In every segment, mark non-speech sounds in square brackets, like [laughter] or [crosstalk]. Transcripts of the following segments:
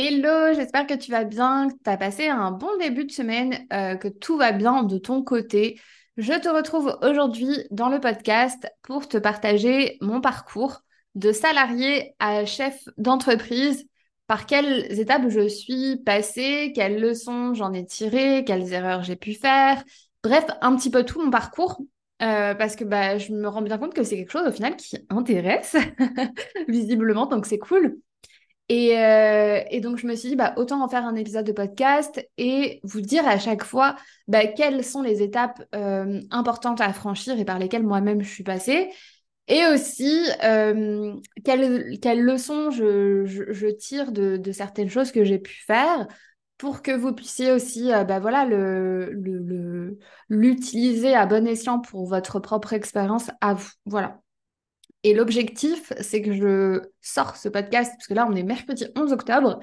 Hello, j'espère que tu vas bien, que tu as passé un bon début de semaine, euh, que tout va bien de ton côté. Je te retrouve aujourd'hui dans le podcast pour te partager mon parcours de salarié à chef d'entreprise, par quelles étapes je suis passée, quelles leçons j'en ai tirées, quelles erreurs j'ai pu faire. Bref, un petit peu tout mon parcours. euh, parce que bah, je me rends bien compte que c'est quelque chose au final qui intéresse [laughs] visiblement, donc c'est cool. Et, euh, et, donc, je me suis dit, bah, autant en faire un épisode de podcast et vous dire à chaque fois bah, quelles sont les étapes euh, importantes à franchir et par lesquelles moi-même je suis passée. Et aussi, euh, quelles, leçons je, tire de, certaines choses que j'ai pu faire pour que vous puissiez aussi bah, voilà, l'utiliser à bon escient pour votre propre expérience à vous. Voilà. Et l'objectif, c'est que je sors ce podcast, parce que là, on est mercredi 11 octobre.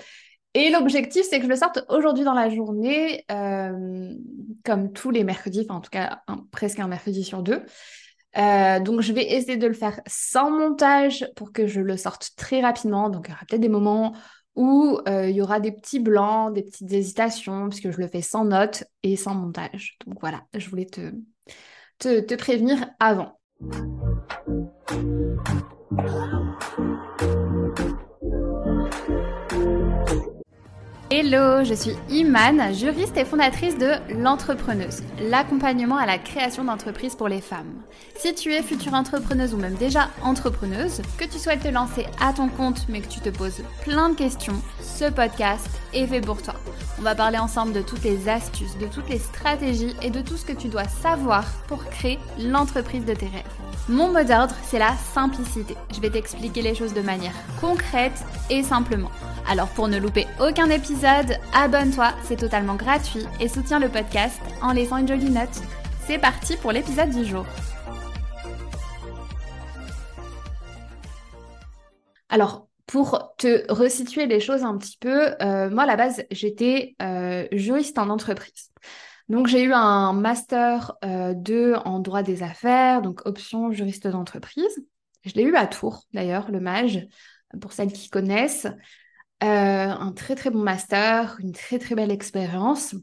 Et l'objectif, c'est que je le sorte aujourd'hui dans la journée, euh, comme tous les mercredis, enfin en tout cas presque un mercredi sur deux. Euh, donc je vais essayer de le faire sans montage pour que je le sorte très rapidement. Donc il y aura peut-être des moments où euh, il y aura des petits blancs, des petites hésitations, puisque je le fais sans notes et sans montage. Donc voilà, je voulais te, te, te prévenir avant. Hello, je suis Imane, juriste et fondatrice de L'Entrepreneuse, l'accompagnement à la création d'entreprises pour les femmes. Si tu es future entrepreneuse ou même déjà entrepreneuse, que tu souhaites te lancer à ton compte mais que tu te poses plein de questions, ce podcast est fait pour toi. On va parler ensemble de toutes les astuces, de toutes les stratégies et de tout ce que tu dois savoir pour créer l'entreprise de tes rêves. Mon mot d'ordre, c'est la simplicité. Je vais t'expliquer les choses de manière concrète et simplement. Alors pour ne louper aucun épisode, abonne-toi, c'est totalement gratuit et soutiens le podcast en laissant une jolie note. C'est parti pour l'épisode du jour. Alors, pour te resituer les choses un petit peu, euh, moi à la base, j'étais euh, juriste en entreprise. Donc j'ai eu un master euh, 2 en droit des affaires, donc option juriste d'entreprise. Je l'ai eu à Tours d'ailleurs, le MAGE, pour celles qui connaissent. Euh, un très très bon master, une très très belle expérience.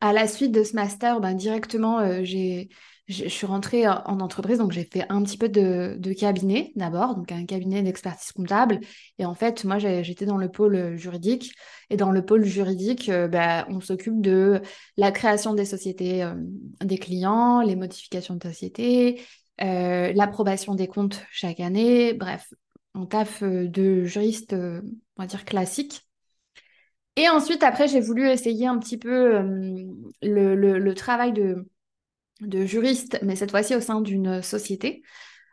À la suite de ce master, ben, directement, euh, j'ai, je suis rentrée en entreprise, donc j'ai fait un petit peu de, cabinet d'abord, donc un cabinet d'expertise comptable. Et en fait, moi, j'étais dans le pôle juridique. Et dans le pôle juridique, euh, ben, on s'occupe de la création des sociétés euh, des clients, les modifications de société, euh, l'approbation des comptes chaque année. Bref, on taf de juriste, on va dire, classique. Et ensuite, après, j'ai voulu essayer un petit peu le travail de de juristes, mais cette fois-ci au sein d'une société.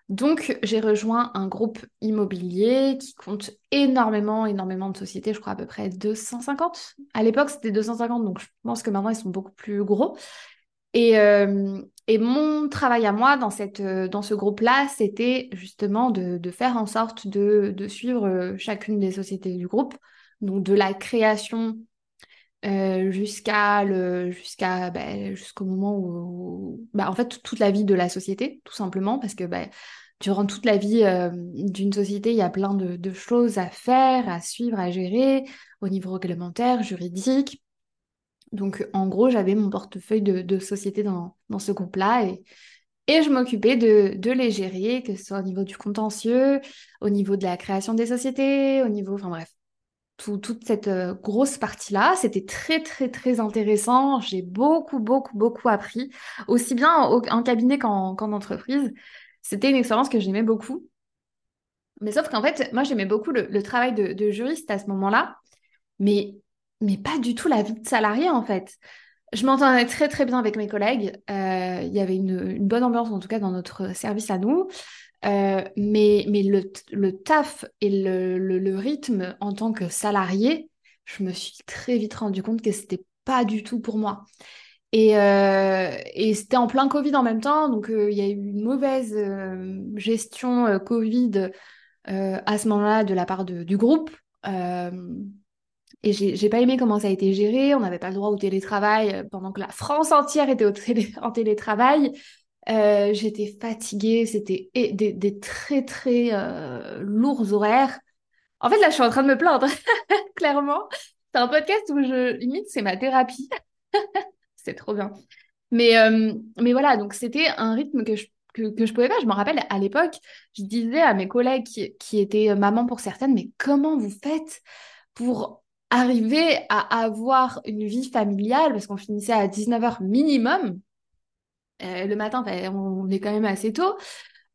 Donc, j'ai rejoint un groupe immobilier qui compte énormément, énormément de sociétés, je crois à peu près 250. À l'époque, c'était 250, donc je pense que maintenant, ils sont beaucoup plus gros. Et, euh, et mon travail à moi dans, cette, dans ce groupe-là, c'était justement de, de, faire en sorte de, de suivre chacune des sociétés du groupe, donc de la création euh, jusqu'à le jusqu'à bah, jusqu'au moment où, bah, en fait toute la vie de la société tout simplement parce que bah, durant toute la vie euh, d'une société il y a plein de, choses à faire à suivre à gérer au niveau réglementaire juridique. Donc en gros j'avais mon portefeuille de, de société dans, dans ce groupe là et et je m'occupais de, de les gérer, que ce soit au niveau du contentieux, au niveau de la création des sociétés, au niveau, enfin bref, toute cette euh, grosse partie-là. C'était très, très, très intéressant. J'ai beaucoup, beaucoup, beaucoup appris, aussi bien en, cabinet qu'en entreprise. C'était une expérience que j'aimais beaucoup. Mais sauf qu'en fait, moi, j'aimais beaucoup le, travail de, juriste à ce moment-là, mais, mais pas du tout la vie de salarié, en fait. Je m'entendais très, très bien avec mes collègues. Euh, il y avait une, bonne ambiance, en tout cas, dans notre service à nous. Euh, mais mais le, le, taf et le, le, rythme en tant que salarié, je me suis très vite rendu compte que c'était pas du tout pour moi. Et, euh, et c'était en plein Covid en même temps, donc euh, il y a eu une mauvaise gestion Covid à ce moment-là de la part de, du groupe. et j'ai pas aimé comment ça a été géré. On n'avait pas le droit au télétravail pendant que la France entière était au télé [laughs] en télétravail. Euh, j'étais fatiguée, c'était des, très très euh, lourds horaires. En fait, là, je suis en train de me plaindre, [laughs] clairement. C'est un podcast où je limite, c'est ma thérapie. [laughs] c'est trop bien. Mais, euh, mais voilà, donc c'était un rythme que je que, que je pouvais pas. Je me rappelle à l'époque, je disais à mes collègues qui, qui étaient mamans pour certaines, mais comment vous faites pour arriver à avoir une vie familiale? Parce qu'on finissait à 19h minimum. Euh, le matin, on est quand même assez tôt.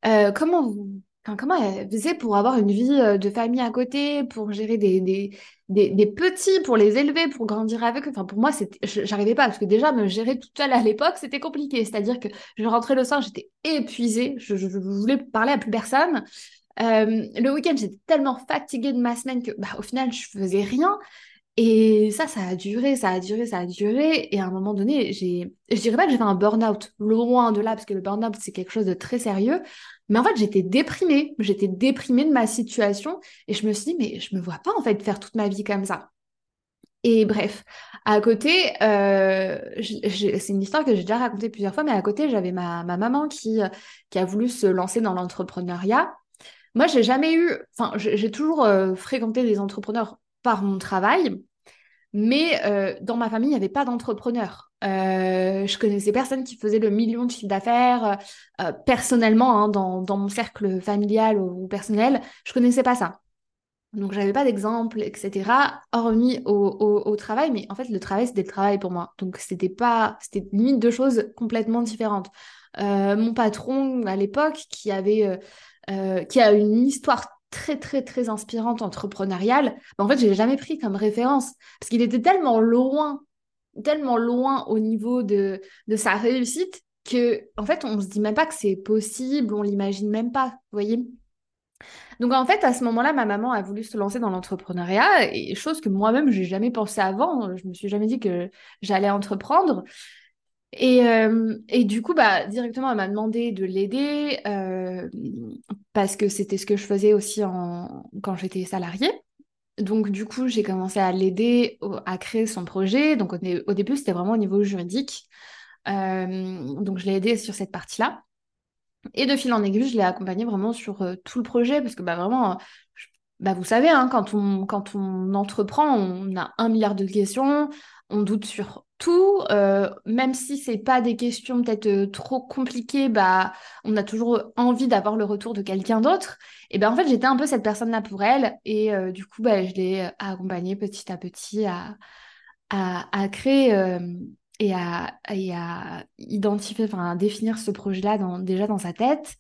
Euh, comment vous, comment elle faisait pour avoir une vie euh, de famille à côté, pour gérer des, des, des, petits, pour les élever, pour grandir avec eux? Enfin, pour moi, j'arrivais pas parce que déjà me gérer toute seule à l'époque, c'était compliqué. C'est-à-dire que je rentrais le soir, j'étais épuisée, je, je, voulais parler à plus personne. le week-end, j'étais tellement fatiguée de ma semaine que, bah, au final, je faisais rien. Et ça, ça a duré, ça a duré, ça a duré. Et à un moment donné, j'ai, je dirais pas que j'ai fait un burn-out, loin de là, parce que le burn-out, c'est quelque chose de très sérieux. Mais en fait, j'étais déprimée. J'étais déprimée de ma situation. Et je me suis dit, mais je me vois pas, en fait, faire toute ma vie comme ça. Et bref, à côté, euh, c'est une histoire que j'ai déjà racontée plusieurs fois, mais à côté, j'avais ma, ma, maman qui, qui a voulu se lancer dans l'entrepreneuriat. Moi, j'ai jamais eu, enfin, j'ai toujours euh, fréquenté des entrepreneurs par mon travail. Mais euh, dans ma famille, il n'y avait pas d'entrepreneur. Euh, je connaissais personne qui faisait le million de chiffre d'affaires. Euh, personnellement, hein, dans, mon cercle familial ou personnel, je connaissais pas ça. Donc, j'avais pas d'exemple, etc. Hormis au, travail, mais en fait, le travail, c'était le travail pour moi. Donc, c'était pas, c'était limite deux choses complètement différentes. mon patron à l'époque, qui avait, qui a une histoire très très très inspirante entrepreneuriale, en fait, je l'ai jamais pris comme référence parce qu'il était tellement loin, tellement loin au niveau de, de sa réussite que en fait, on se dit même pas que c'est possible, on l'imagine même pas, voyez. Donc en fait, à ce moment-là, ma maman a voulu se lancer dans l'entrepreneuriat, et chose que moi-même, j'ai jamais pensé avant. Je me suis jamais dit que j'allais entreprendre. Et, euh, et, du coup, bah, directement, elle m'a demandé de l'aider euh, parce que c'était ce que je faisais aussi quand j'étais salariée. Donc, du coup, j'ai commencé à l'aider à créer son projet. Donc, au, début, c'était vraiment au niveau juridique. Euh, donc, je l'ai aidé sur cette partie-là. Et de fil en aiguille, je l'ai accompagné vraiment sur tout le projet parce que bah, vraiment, bah, vous savez, hein, quand, on, quand on entreprend, on a un milliard de questions, on doute sur tout, euh, même si c'est pas des questions peut-être euh, trop compliquées, bah on a toujours envie d'avoir le retour de quelqu'un d'autre. Et ben en fait j'étais un peu cette personne-là pour elle et euh, du coup bah, je l'ai accompagnée petit à petit à, à, créer et à, et à identifier, enfin à définir ce projet-là déjà dans sa tête.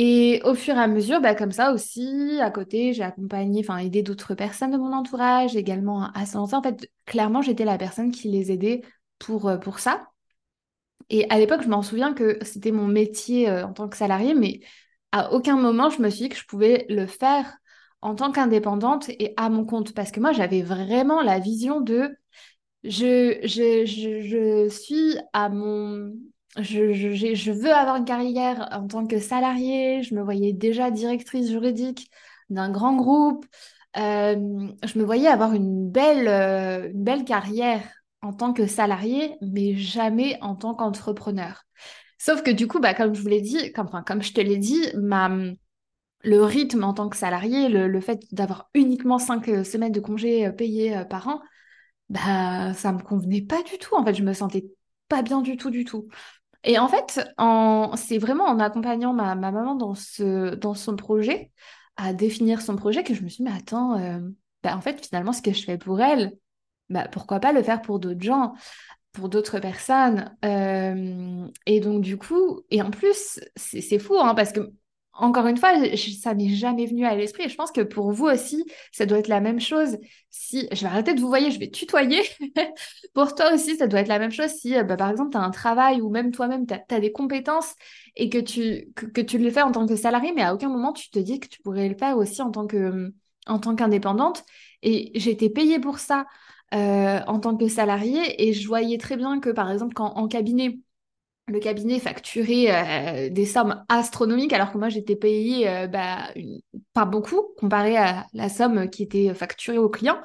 Et au fur et à mesure, bah, comme ça aussi, à côté, j'ai accompagné, enfin aidé d'autres personnes de mon entourage également à se lancer. En fait, clairement, j'étais la personne qui les aidait pour, euh, pour ça. Et à l'époque, je m'en souviens que c'était mon métier euh, en tant que salarié, mais à aucun moment, je me suis dit que je pouvais le faire en tant qu'indépendante et à mon compte. Parce que moi, j'avais vraiment la vision de je, je, je, je suis à mon, je, veux avoir une carrière en tant que salariée. Je me voyais déjà directrice juridique d'un grand groupe. Euh, je me voyais avoir une belle, euh, belle carrière en tant que salariée, mais jamais en tant qu'entrepreneur. Sauf que du coup, bah, comme je vous l'ai dit, enfin, comme je te l'ai dit, le rythme en tant que salarié, le, fait d'avoir uniquement cinq euh, semaines de congés payés par an, bah, ça me convenait pas du tout. En fait, je me sentais pas bien du tout, du tout. Et en fait, c'est vraiment en accompagnant ma, maman dans, son projet, à définir son projet, que je me suis dit, mais attends, euh, bah, en fait, finalement, ce que je fais pour elle, bah, pourquoi pas le faire pour d'autres gens, pour d'autres personnes. Euh, et donc, du coup, et en plus, c'est fou, hein, parce que encore une fois, ça m'est jamais venu à l'esprit. Et je pense que pour vous aussi, ça doit être la même chose. Si je vais arrêter de vous voyer, je vais tutoyer. [laughs] pour toi aussi, ça doit être la même chose si, euh, bah, par exemple, tu as un travail ou même toi-même, tu as, des compétences et que tu, que, tu le fais en tant que salarié, mais à aucun moment tu te dis que tu pourrais le faire aussi en tant que en tant qu'indépendante. Et j'ai été payée pour ça euh, en tant que salarié et je voyais très bien que, par exemple, quand en cabinet, le cabinet facturait euh, des sommes astronomiques alors que moi j'étais payée euh, bah, pas beaucoup comparé à la somme qui était facturée au client.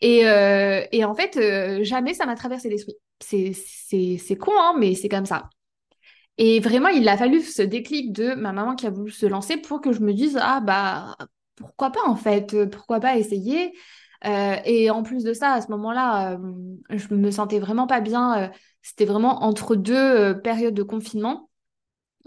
Et, euh, en fait, jamais ça m'a traversé l'esprit. C'est con, hein, mais c'est comme ça. Et vraiment, il a fallu ce déclic de ma maman qui a voulu se lancer pour que je me dise, ah bah pourquoi pas en fait Pourquoi pas essayer? Et en plus de ça, à ce moment-là, je me sentais vraiment pas bien. C'était vraiment entre deux périodes de confinement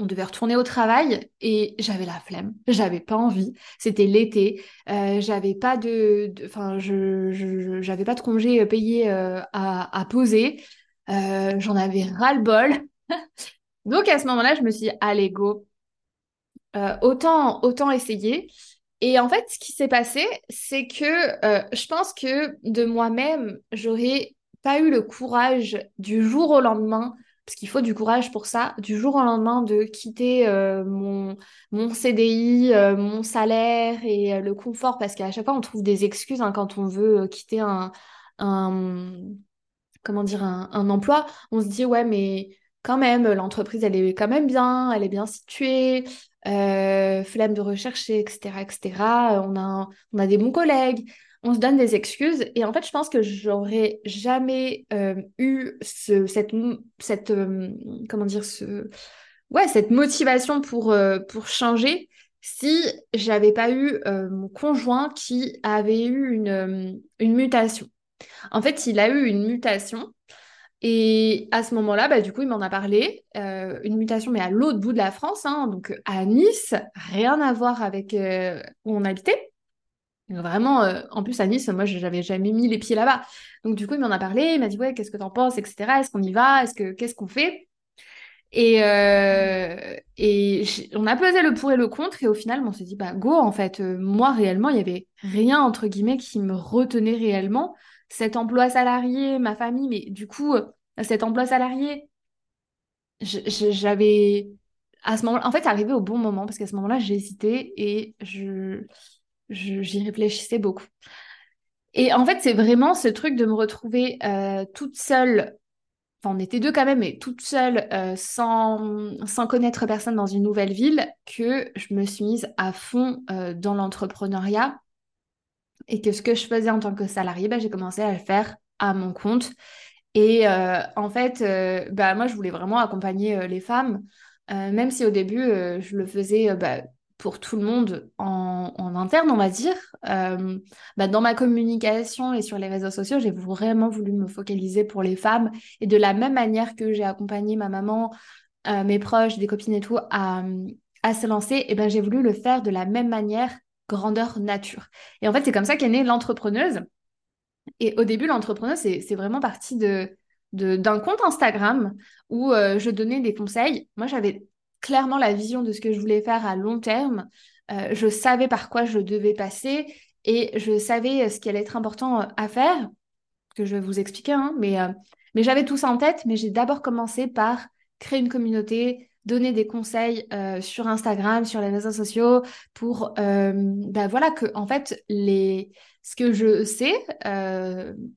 on devait retourner au travail et j'avais la flemme, j'avais pas envie. C'était l'été, euh, j'avais pas de, enfin, je, j'avais pas de congé payé euh, à, poser. Euh, j'en avais ras le bol. [laughs] Donc à ce moment-là, je me suis dit, allez go, autant autant essayer. Et en fait, ce qui s'est passé, c'est que je pense que de moi-même, j'aurais pas eu le courage du jour au lendemain parce qu'il faut du courage pour ça, du jour au lendemain de quitter euh, mon, mon CDI, euh, mon salaire et euh, le confort, parce qu'à chaque fois on trouve des excuses hein, quand on veut quitter un, un comment dire un, un, emploi. On se dit ouais mais quand même l'entreprise elle est quand même bien, elle est bien située, flemme de rechercher etc etc. On a on a des bons collègues on se donne des excuses. Et en fait, je pense que j'aurais jamais euh, eu ce, cette, cette euh, comment dire, ce, ouais, cette motivation pour, euh, pour changer si j'avais pas eu mon conjoint qui avait eu une, une mutation. En fait, il a eu une mutation. Et à ce moment-là, bah, du coup, il m'en a parlé. une mutation, mais à l'autre bout de la France, hein, donc à Nice, rien à voir avec où on habitait. Vraiment, euh, en plus à Nice, moi, je n'avais jamais mis les pieds là-bas. Donc du coup, il m'en a parlé, il m'a dit ouais, qu'est-ce que t'en penses, etc. Est-ce qu'on y va Est-ce que qu'est-ce qu'on fait? Et euh, et on a pesé le pour et le contre et au final, on s'est dit bah go. En fait, euh, moi réellement, il y avait rien entre guillemets qui me retenait réellement. Cet emploi salarié, ma famille, mais du coup, cet emploi salarié, j'avais à ce moment, en fait, arrivé au bon moment parce qu'à ce moment-là, j'hésitais et je j'y réfléchissais beaucoup. Et en fait, c'est vraiment ce truc de me retrouver euh, toute seule, enfin on était deux quand même, mais toute seule, euh, sans, sans connaître personne dans une nouvelle ville, que je me suis mise à fond euh, dans l'entrepreneuriat. Et que ce que je faisais en tant que salariée, bah, j'ai commencé à le faire à mon compte. Et en fait, bah, moi, je voulais vraiment accompagner les femmes, même si au début, je le faisais bah, pour tout le monde en, interne, on va dire. Euh, bah, dans ma communication et sur les réseaux sociaux, j'ai vraiment voulu me focaliser pour les femmes. Et de la même manière que j'ai accompagné ma maman, euh, mes proches, des copines et tout, à, à se lancer, et eh ben, j'ai voulu le faire de la même manière, grandeur nature. Et en fait, c'est comme ça qu'est née l'entrepreneuse. Et au début, l'entrepreneuse, c'est vraiment parti de d'un compte Instagram où euh, je donnais des conseils. Moi, j'avais clairement la vision de ce que je voulais faire à long terme. Euh, je savais par quoi je devais passer et je savais ce qui allait être important euh, à faire, que je vais vous expliquer, hein, mais, euh, mais j'avais tout ça en tête, mais j'ai d'abord commencé par créer une communauté, donner des conseils sur Instagram, sur les réseaux sociaux, pour bah voilà que en fait ce que je sais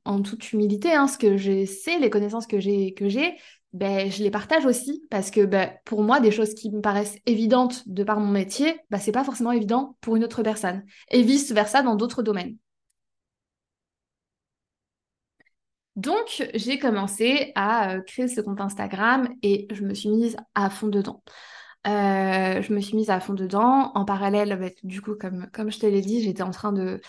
en toute humilité, hein, ce que je sais, les connaissances que j'ai que j'ai, ben, je les partage aussi parce que ben, pour moi, des choses qui me paraissent évidentes de par mon métier, ben, c'est pas forcément évident pour une autre personne. Et vice-versa dans d'autres domaines. Donc, j'ai commencé à euh, créer ce compte Instagram et je me suis mise à fond dedans. Euh, je me suis mise à fond dedans. En parallèle, ben, du coup, comme, je te l'ai dit, j'étais en train de,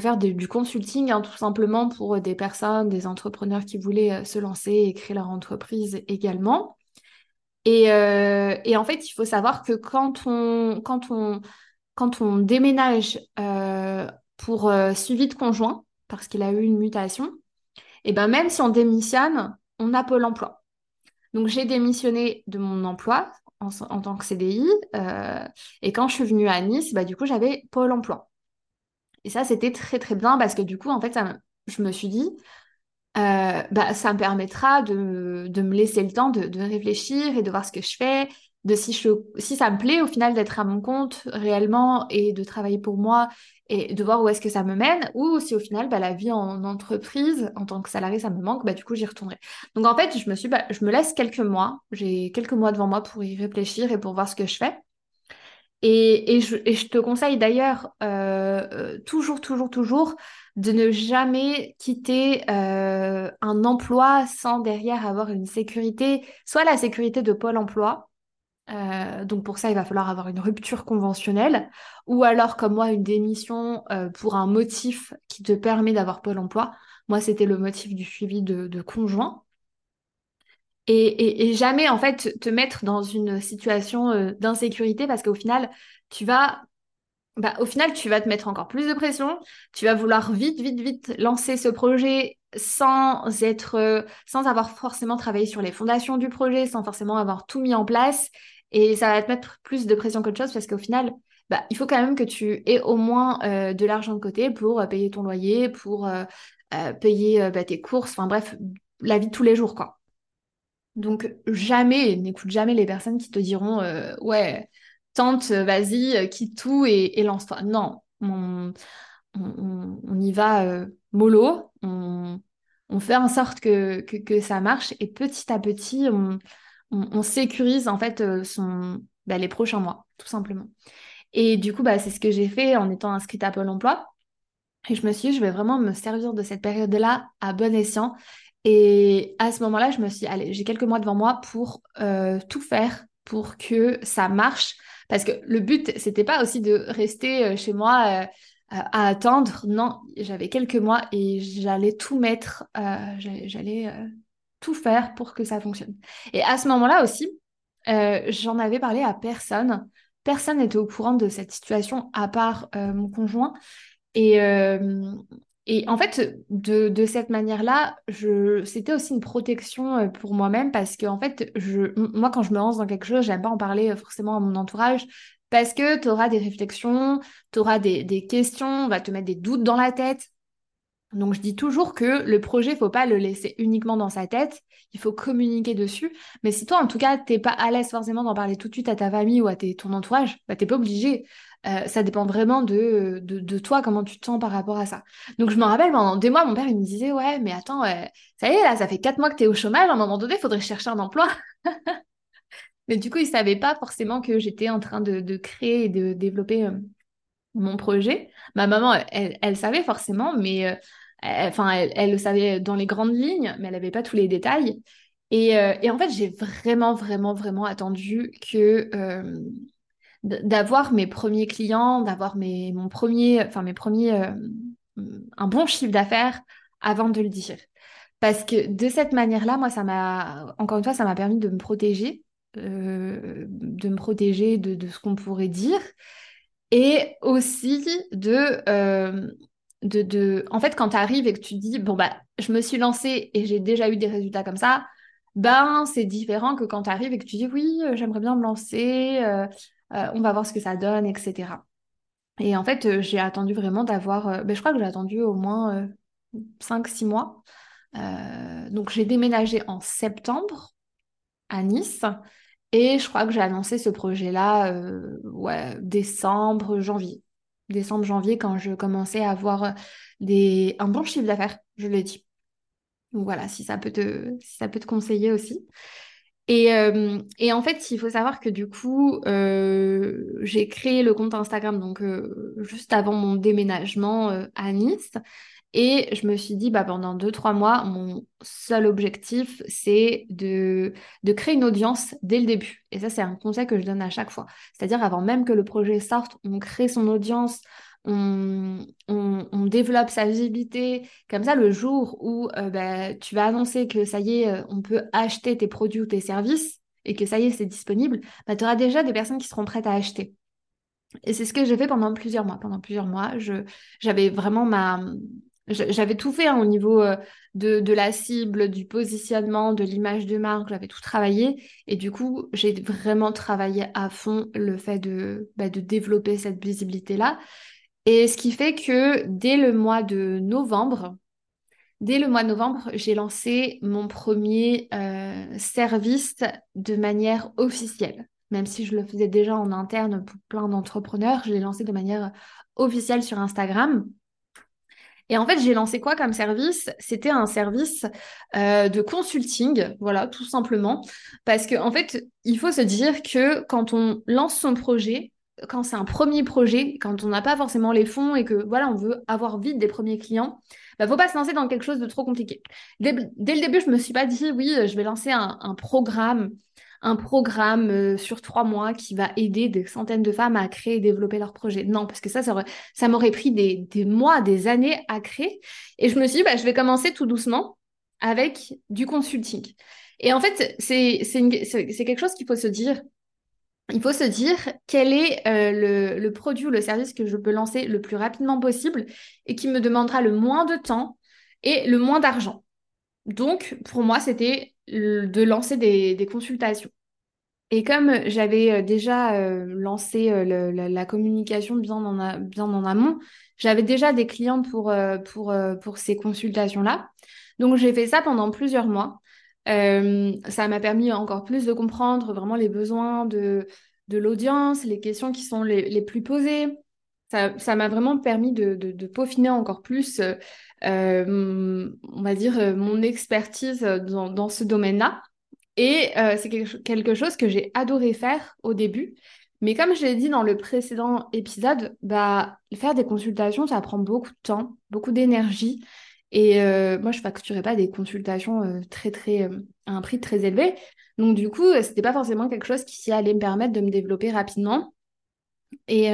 faire du consulting, hein, tout simplement pour des personnes, des entrepreneurs qui voulaient euh, se lancer et créer leur entreprise également. Et, en fait, il faut savoir que quand on, déménage pour suivi de conjoint, parce qu'il a eu une mutation, et ben même si on démissionne, on a Pôle emploi. Donc j'ai démissionné de mon emploi en, tant que CDI, et quand je suis venue à Nice, bah, du coup j'avais Pôle emploi. Et ça, c'était très très bien parce que du coup, en fait, je me suis dit, euh, bah, ça me permettra de, me laisser le temps de, réfléchir et de voir ce que je fais, de si, ça me plaît au final d'être à mon compte réellement et de travailler pour moi et de voir où est-ce que ça me mène, ou si au final, bah, la vie en entreprise, en tant que salarié, ça me manque, bah, du coup, j'y retournerai. Donc en fait, je me suis, bah, je me laisse quelques mois, j'ai quelques mois devant moi pour y réfléchir et pour voir ce que je fais. Et, je, te conseille d'ailleurs euh, euh, toujours, toujours, toujours de ne jamais quitter euh, un emploi sans derrière avoir une sécurité, soit la sécurité de Pôle emploi, Euh, donc pour ça, il va falloir avoir une rupture conventionnelle ou alors comme moi une démission euh, pour un motif qui te permet d'avoir Pôle Emploi. Moi, c'était le motif du suivi de, conjoint. Et, jamais en fait te mettre dans une situation euh, d'insécurité parce qu'au final, tu vas bah, au final, tu vas te mettre encore plus de pression. Tu vas vouloir vite, vite, vite lancer ce projet sans être, sans avoir forcément travaillé sur les fondations du projet, sans forcément avoir tout mis en place. Et ça va te mettre plus de pression qu'autre chose parce qu'au final, bah, il faut quand même que tu aies au moins euh, de l'argent de côté pour euh, payer ton loyer, pour euh, payer bah, tes courses, enfin bref, la vie de tous les jours, quoi. Donc jamais, n'écoute jamais les personnes qui te diront ouais, tente, vas-y, quitte tout et, lance-toi. Non, on, y va mollo, on, fait en sorte que, ça marche et petit à petit, on, sécurise en fait euh, bah, les prochains mois, tout simplement. Et du coup, bah, c'est ce que j'ai fait en étant inscrite à Pôle emploi. Et je me suis dit, je vais vraiment me servir de cette période-là à bon escient. Et à ce moment-là, je me suis dit, allez, j'ai quelques mois devant moi pour euh, tout faire pour que ça marche. Parce que le but, c'était pas aussi de rester euh, chez moi à attendre. Non, j'avais quelques mois et j'allais tout mettre, j'allais tout faire pour que ça fonctionne. Et à ce moment-là aussi, euh, j'en avais parlé à personne. Personne n'était au courant de cette situation à part euh, mon conjoint. Et, euh, et en fait, de, cette manière-là, c'était aussi une protection pour moi-même parce que, en fait, moi, quand je me lance dans quelque chose, j'aime pas en parler forcément à mon entourage parce que tu auras des réflexions, tu auras des, questions, on va te mettre des doutes dans la tête. Donc je dis toujours que le projet, faut pas le laisser uniquement dans sa tête, il faut communiquer dessus. Mais si toi, en tout cas, t'es pas à l'aise forcément d'en parler tout de suite à ta famille ou à ton entourage, bah t'es pas obligé. Euh, ça dépend vraiment de, de, toi, comment tu te sens par rapport à ça. Donc je me rappelle, pendant des mois, mon père, il me disait, ouais, mais attends, ça y est, là, ça fait quatre mois que tu es au chômage, à un moment donné, il faudrait chercher un emploi. [laughs] mais du coup, il savait pas forcément que j'étais en train de, créer et de développer euh, mon projet. Ma maman, elle, elle, savait forcément, mais... Euh, enfin, elle, le savait dans les grandes lignes, mais elle n'avait pas tous les détails. Euh, et, en fait, j'ai vraiment, vraiment, vraiment attendu que euh, d'avoir mes premiers clients, d'avoir mes, mon premier, enfin mes premiers, euh, un bon chiffre d'affaires avant de le dire. Parce que de cette manière-là, moi, ça m'a, encore une fois, ça m'a permis de me protéger, de me protéger de, de ce qu'on pourrait dire, et aussi de de, En fait, quand tu arrives et que tu dis, bon, bah, je me suis lancée et j'ai déjà eu des résultats comme ça, ben, c'est différent que quand tu arrives et que tu dis, oui, euh, j'aimerais bien me lancer, euh, euh, on va voir ce que ça donne, etc. Et en fait, j'ai attendu vraiment d'avoir, ben, je crois que j'ai attendu au moins 5-6 mois. donc, j'ai déménagé en septembre à Nice. Et je crois que j'ai annoncé ce projet-là, décembre, janvier décembre, janvier, quand je commençais à avoir euh, des... un bon chiffre d'affaires, je l'ai dit. Donc voilà, si ça peut te, ça peut te conseiller aussi. Et, euh, et, en fait, il faut savoir que du coup, euh, j'ai créé le compte Instagram donc juste avant mon déménagement à Nice. Et je me suis dit, bah, pendant deux, trois mois, mon seul objectif, c'est de créer une audience dès le début. Et ça, c'est un conseil que je donne à chaque fois. C'est-à-dire, avant même que le projet sorte, on crée son audience, on, développe sa visibilité. Comme ça, le jour où euh, bah, tu vas annoncer que ça y est, euh, on peut acheter tes produits ou tes services et que ça y est, c'est disponible, bah, tu auras déjà des personnes qui seront prêtes à acheter. Et c'est ce que j'ai fait pendant plusieurs mois. Pendant plusieurs mois, j'avais vraiment ma, j'avais tout fait hein, au niveau euh, de, la cible, du positionnement, de l'image de marque, j'avais tout travaillé. Et du coup, j'ai vraiment travaillé à fond le fait de, bah, de développer cette visibilité-là. Et ce qui fait que dès le mois de novembre, dès le mois de novembre, j'ai lancé mon premier euh, service de manière officielle. Même si je le faisais déjà en interne pour plein d'entrepreneurs, je l'ai lancé de manière officielle sur Instagram. Et en fait, j'ai lancé quoi comme service? C'était un service euh, de consulting, voilà, tout simplement. Parce qu'en en fait, il faut se dire que quand on lance son projet, quand c'est un premier projet, quand on n'a pas forcément les fonds et que voilà, on veut avoir vite des premiers clients, il bah, ne faut pas se lancer dans quelque chose de trop compliqué. Dès, le début, je me suis pas dit oui, je vais lancer un, programme, un euh, sur trois mois qui va aider des centaines de femmes à créer et développer leur projet. Non, parce que ça, ça, m'aurait pris des, mois, des années à créer. Et je me suis dit, bah, je vais commencer tout doucement avec du consulting. Et en fait, c'est quelque chose qu'il faut se dire. Il faut se dire quel est euh, le, produit ou le service que je peux lancer le plus rapidement possible et qui me demandera le moins de temps et le moins d'argent. Donc, pour moi, c'était de lancer des, consultations. Et comme j'avais euh, déjà euh, lancé la, communication bien en, amont, j'avais déjà des clients pour ces consultations-là. Donc, j'ai fait ça pendant plusieurs mois. Euh, ça m'a permis encore plus de comprendre vraiment les besoins de, de l'audience, les questions qui sont les, plus posées. Ça m'a vraiment permis de, de, peaufiner encore plus, euh, on va dire, euh, mon expertise dans, dans ce domaine-là. Et c'est quelque chose que j'ai adoré faire au début. Mais comme je l'ai dit dans le précédent épisode, bah, faire des consultations, ça prend beaucoup de temps, beaucoup d'énergie. Et euh, moi, je facturais pas des consultations euh, très, très, euh, à un prix très élevé. Donc, du coup, c'était pas forcément quelque chose qui allait me permettre de me développer rapidement. Et,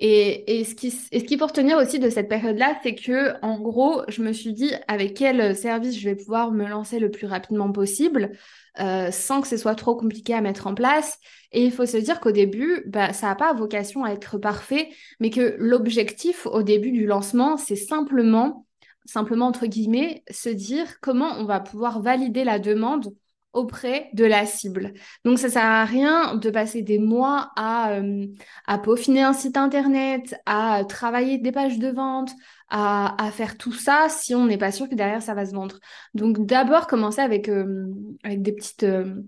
et, et, ce qui, et ce qu'il faut retenir aussi de cette période-là, c'est que, en gros, je me suis dit avec quel service je vais pouvoir me lancer le plus rapidement possible, sans que ce soit trop compliqué à mettre en place. Et il faut se dire qu'au début, bah, ça n'a pas vocation à être parfait, mais que l'objectif au début du lancement, c'est simplement simplement entre guillemets, se dire comment on va pouvoir valider la demande auprès de la cible. Donc ça sert à rien de passer des mois à, euh, à peaufiner un site internet, à travailler des pages de vente, à, à faire tout ça si on n'est pas sûr que derrière ça va se vendre. Donc d'abord commencer avec, euh, avec des petites euh,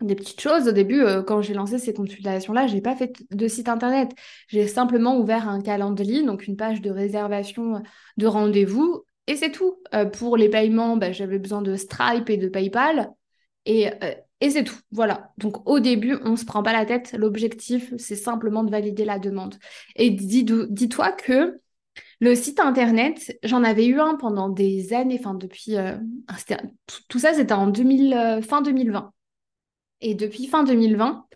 des petites choses. Au début, quand j'ai lancé ces consultations-là, je n'ai pas fait de site internet. J'ai simplement ouvert un calendrier, donc une page de réservation de rendez-vous, et c'est tout. Euh, pour les paiements, bah, j'avais besoin de Stripe et de PayPal. Et, euh, et c'est tout. Voilà. Donc au début, on ne se prend pas la tête. L'objectif, c'est simplement de valider la demande. Et dis-toi que le site internet, j'en avais eu un pendant des années, enfin depuis... Euh, tout, ça, c'était en 2000, fin 2020. Et depuis fin 2020,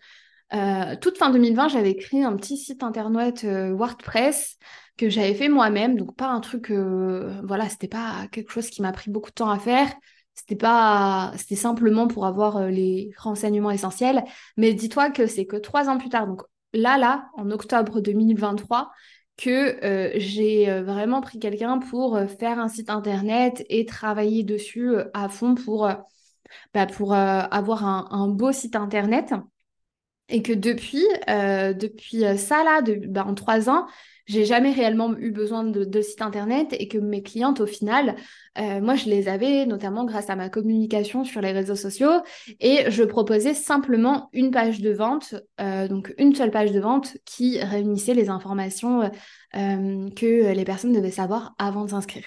toute fin 2020, j'avais créé un petit site internet WordPress que j'avais fait moi-même, donc pas un truc, euh, voilà, c'était pas quelque chose qui m'a pris beaucoup de temps à faire. C'était pas, c'était simplement pour avoir euh, les renseignements essentiels. Mais dis-toi que c'est que trois ans plus tard, donc là, là, en octobre 2023, que euh, j'ai vraiment pris quelqu'un pour faire un site internet et travailler dessus à fond pour, bah, pour avoir un, beau site internet. Et que depuis, depuis ça, là, bah, en trois ans, j'ai jamais réellement eu besoin de, site internet et que mes clientes, au final, euh, moi, je les avais notamment grâce à ma communication sur les réseaux sociaux et je proposais simplement une page de vente, euh, donc une seule page de vente qui réunissait les informations euh, que les personnes devaient savoir avant de s'inscrire.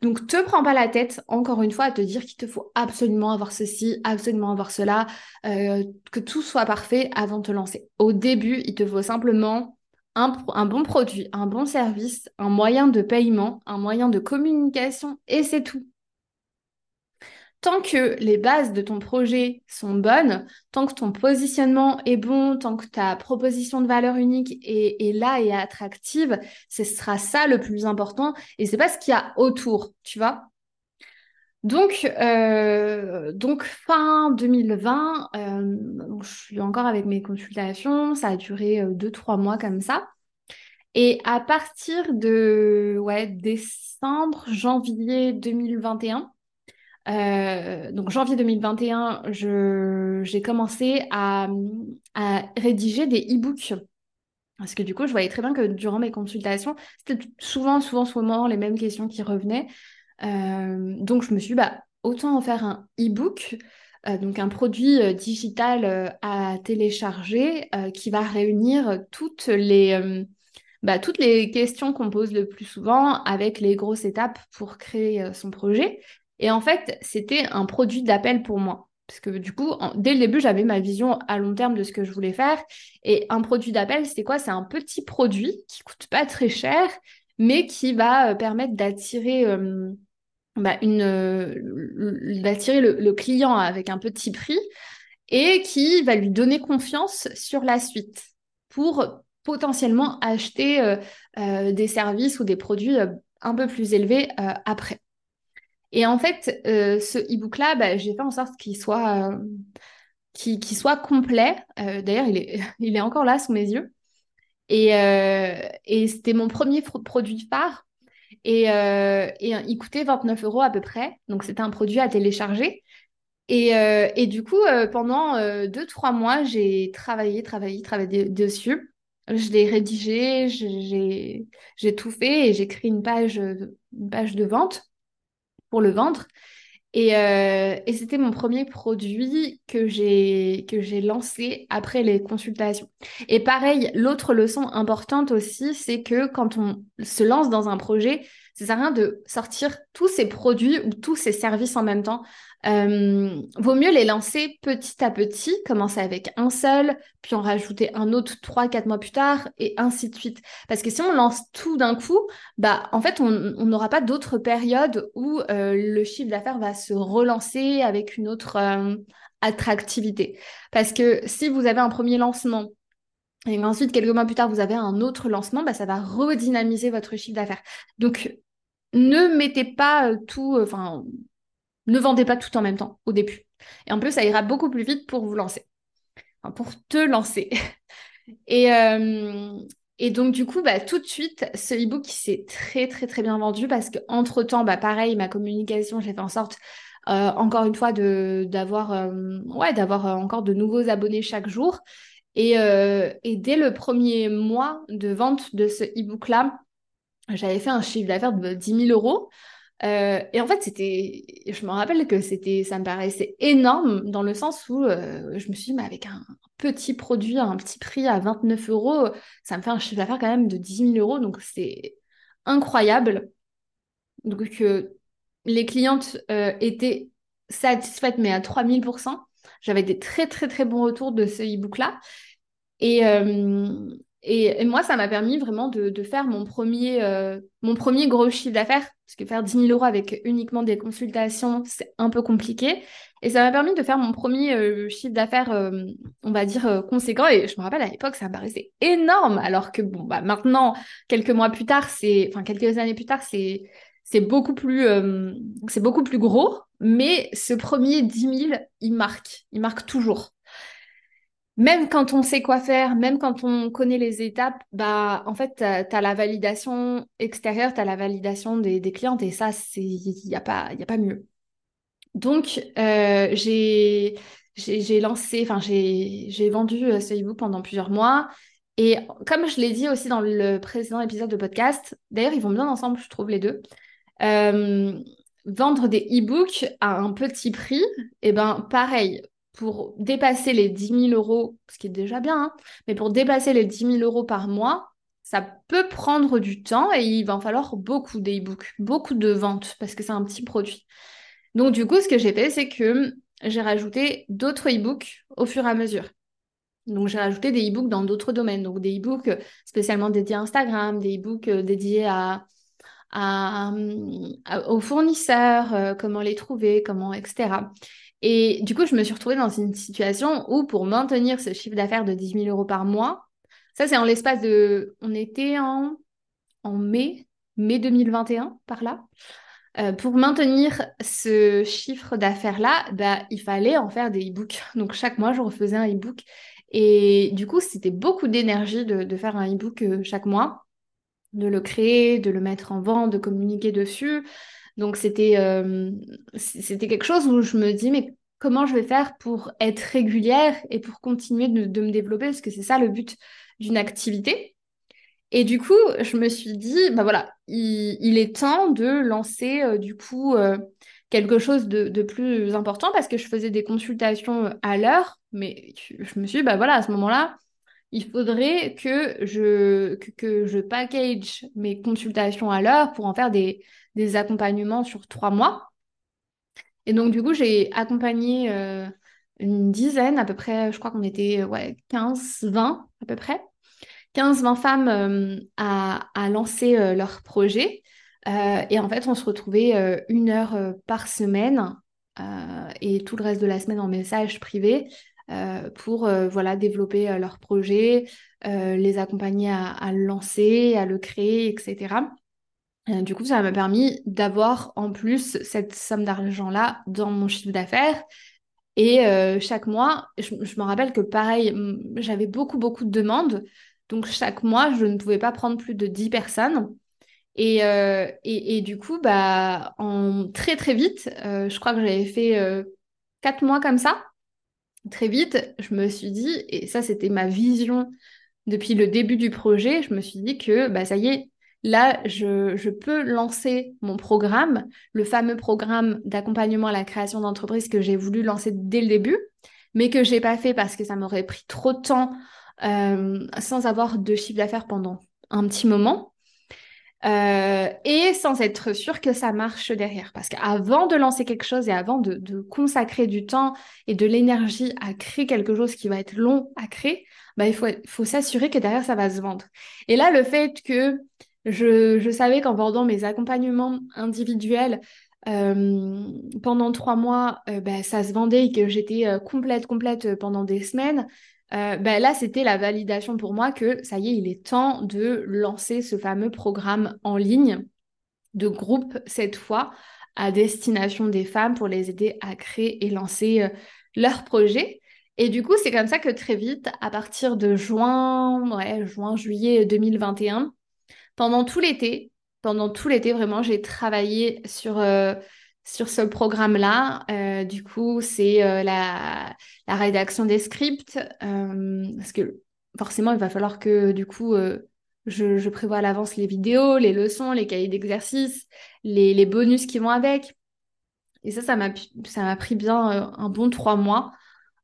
Donc, te prends pas la tête, encore une fois, à te dire qu'il te faut absolument avoir ceci, absolument avoir cela, que tout soit parfait avant de te lancer. Au début, il te faut simplement un, bon produit, un bon service, un moyen de paiement, un moyen de communication, et c'est tout. Tant que les bases de ton projet sont bonnes, tant que ton positionnement est bon, tant que ta proposition de valeur unique est, là et attractive, ce sera ça le plus important et c'est pas ce qu'il y a autour, tu vois. Donc, euh, donc fin 2020, euh, je suis encore avec mes consultations, ça a duré 2-3 euh, mois comme ça. Et à partir de ouais, décembre, janvier 2021, donc janvier 2021, j'ai commencé à, à, rédiger des e-books. Parce que du coup, je voyais très bien que durant mes consultations, c'était souvent, souvent, souvent les mêmes questions qui revenaient. Euh, donc, je me suis dit, bah, autant en faire un e-book, euh, donc un produit euh, digital à télécharger qui va réunir toutes les, bah, toutes les questions qu'on pose le plus souvent avec les grosses étapes pour créer son projet. Et en fait, c'était un produit d'appel pour moi. Parce que du coup, dès le début, j'avais ma vision à long terme de ce que je voulais faire. Et un produit d'appel, c'est quoi? C'est un petit produit qui coûte pas très cher, mais qui va permettre d'attirer bah, une, euh, le, client avec un petit prix et qui va lui donner confiance sur la suite pour potentiellement acheter euh, euh, des services ou des produits euh, un peu plus élevés après. Et en fait, ce e-book-là, bah, j'ai fait en sorte qu'il soit, complet. D'ailleurs, [laughs] il est encore là sous mes yeux. Et, et c'était mon premier produit phare. Et, et, il coûtait 29 euros à peu près. Donc, c'était un produit à télécharger. Et, et du coup, pendant 2-3 mois, j'ai travaillé, travaillé, travaillé dessus. Je l'ai rédigé, j'ai tout fait et j'ai créé une page, une page de vente pour le vendre. Et, euh, et c'était mon premier produit que j'ai que j'ai lancé après les consultations. Et pareil, l'autre leçon importante aussi, c'est que quand on se lance dans un projet, ça sert à rien de sortir tous ces produits ou tous ces services en même temps. Euh, vaut mieux les lancer petit à petit, commencer avec un seul, puis en rajouter un autre trois, quatre mois plus tard, et ainsi de suite. Parce que si on lance tout d'un coup, bah en fait, on n'aura pas d'autres périodes où euh, le chiffre d'affaires va se relancer avec une autre euh, attractivité. Parce que si vous avez un premier lancement, et ensuite, quelques mois plus tard, vous avez un autre lancement, bah, ça va redynamiser votre chiffre d'affaires. Donc, ne mettez pas tout, enfin, ne vendez pas tout en même temps au début. Et en plus, ça ira beaucoup plus vite pour vous lancer, pour te lancer. [laughs] et, euh, et donc, du coup, bah, tout de suite, ce e-book s'est très, très, très bien vendu parce qu'entre-temps, bah, pareil, ma communication, j'ai fait en sorte, euh, encore une fois, d'avoir euh, ouais, d'avoir encore de nouveaux abonnés chaque jour. Et, et dès le premier mois de vente de ce e-book-là, j'avais fait un chiffre d'affaires de 10 000 euros. Euh, et en fait, c'était, je me rappelle que c'était, ça me paraissait énorme dans le sens où euh, je me suis dit, mais avec un petit produit un petit prix à 29 euros, ça me fait un chiffre d'affaires quand même de 10 000 euros, donc c'est incroyable. Donc euh, les clientes étaient satisfaites, mais à 3000%. J'avais des très très très bons retours de ce e-book-là. Et, et, moi, ça m'a permis vraiment de, faire mon premier, euh, mon premier gros chiffre d'affaires, parce que faire 10 000 euros avec uniquement des consultations, c'est un peu compliqué. Et ça m'a permis de faire mon premier euh, chiffre d'affaires, euh, on va dire, conséquent. Et je me rappelle, à l'époque, ça me paraissait énorme, alors que, bon, bah, maintenant, quelques mois plus tard, c'est, enfin, quelques années plus tard, c'est, c'est beaucoup plus, c'est beaucoup plus gros. Mais ce premier 10 000, il marque, il marque toujours même quand on sait quoi faire, même quand on connaît les étapes, bah, en fait, tu as, la validation extérieure, tu as la validation des, clientes et ça, il n'y a, pas, pas mieux. Donc, euh, j'ai lancé, j'ai vendu euh, ce e-book pendant plusieurs mois. Et comme je l'ai dit aussi dans le précédent épisode de podcast, d'ailleurs, ils vont bien ensemble, je trouve, les deux. Euh, vendre des e-books à un petit prix, eh ben pareil, pour dépasser les 10 000 euros, ce qui est déjà bien, hein, mais pour dépasser les 10 000 euros par mois, ça peut prendre du temps et il va en falloir beaucoup d'e-books, beaucoup de ventes parce que c'est un petit produit. Donc du coup, ce que j'ai fait, c'est que j'ai rajouté d'autres e-books au fur et à mesure. Donc j'ai rajouté des e-books dans d'autres domaines, donc des e-books spécialement dédiés à Instagram, des e-books euh, dédiés à, aux fournisseurs, euh, comment les trouver, comment, etc. Et du coup, je me suis retrouvée dans une situation où pour maintenir ce chiffre d'affaires de 10 000 euros par mois, ça c'est en l'espace de... On était en, en mai, mai 2021 par là. Euh, pour maintenir ce chiffre d'affaires-là, bah, il fallait en faire des e-books. [laughs] Donc chaque mois, je refaisais un e-book. Et du coup, c'était beaucoup d'énergie de, faire un e-book euh, chaque mois, de le créer, de le mettre en vente, de communiquer dessus. Donc c'était euh, c'était quelque chose où je me dis mais comment je vais faire pour être régulière et pour continuer de, me développer? Parce que c'est ça le but d'une activité. Et du coup, je me suis dit bah voilà, il, est temps de lancer euh, du coup euh, quelque chose de, plus important parce que je faisais des consultations à l'heure, mais je me suis dit bah voilà à ce moment-là il faudrait que je, package mes consultations à l'heure pour en faire des, accompagnements sur trois mois. Et donc, du coup, j'ai accompagné euh, une dizaine, à peu près, je crois qu'on était ouais, 15, 20 à peu près. 15-20 femmes euh, à, à, lancer euh, leur projet. et en fait, on se retrouvait une heure par semaine et tout le reste de la semaine en message privé pour voilà, développer leur projet, les accompagner à, le lancer, à le créer, etc. du coup, ça m'a permis d'avoir en plus cette somme d'argent-là dans mon chiffre d'affaires. Et chaque mois, je, me rappelle que pareil, j'avais beaucoup, beaucoup de demandes. Donc chaque mois, je ne pouvais pas prendre plus de 10 personnes. Euh, et, et, du coup, bah, en très très vite, euh, je crois que j'avais fait euh, quatre mois comme ça. Très vite, je me suis dit, et ça c'était ma vision depuis le début du projet, je me suis dit que bah, ça y est, là, je, peux lancer mon programme, le fameux programme d'accompagnement à la création d'entreprise que j'ai voulu lancer dès le début, mais que j'ai pas fait parce que ça m'aurait pris trop de temps sans avoir de chiffre d'affaires pendant un petit moment. Euh, et sans être sûr que ça marche derrière. Parce qu'avant de lancer quelque chose et avant de, consacrer du temps et de l'énergie à créer quelque chose qui va être long à créer, bah, il faut, faut s'assurer que derrière ça va se vendre. Et là, le fait que je, je savais qu'en vendant mes accompagnements individuels, euh, pendant trois mois, euh, bah, ça se vendait et que j'étais complète, complète pendant des semaines, euh, ben là, c'était la validation pour moi que ça y est, il est temps de lancer ce fameux programme en ligne de groupe cette fois à destination des femmes pour les aider à créer et lancer euh, leur projet. Et du coup, c'est comme ça que très vite, à partir de juin, ouais, juin, juillet 2021, pendant tout l'été, pendant tout l'été, vraiment, j'ai travaillé sur euh, sur ce programme-là. Euh, du coup, c'est euh, la, rédaction des scripts, euh, parce que forcément, il va falloir que du coup, je, prévois à l'avance les vidéos, les leçons, les cahiers d'exercice, les, bonus qui vont avec. Et ça, ça m'a, pris bien un bon trois mois.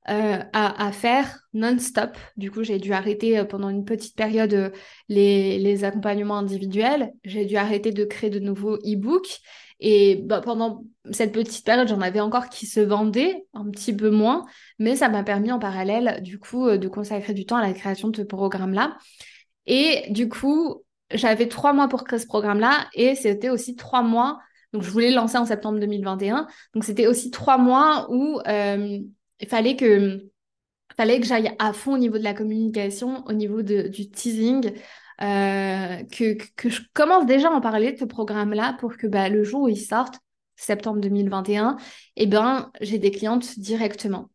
à, faire non-stop. Du coup, j'ai dû arrêter pendant une petite période les, les accompagnements individuels. J'ai dû arrêter de créer de nouveaux e-books. Et bah, pendant cette petite période, j'en avais encore qui se vendaient, un petit peu moins, mais ça m'a permis en parallèle, du coup, euh, de consacrer du temps à la création de ce programme-là. Et du coup, j'avais trois mois pour créer ce programme-là, et c'était aussi trois mois, donc je voulais le lancer en septembre 2021, donc c'était aussi trois mois où euh, il fallait que fallait que j'aille à fond au niveau de la communication, au niveau de, du teasing, euh, que, que, je commence déjà à en parler de ce programme-là pour que bah, le jour où il sorte, septembre 2021, eh ben, j'ai des clientes directement.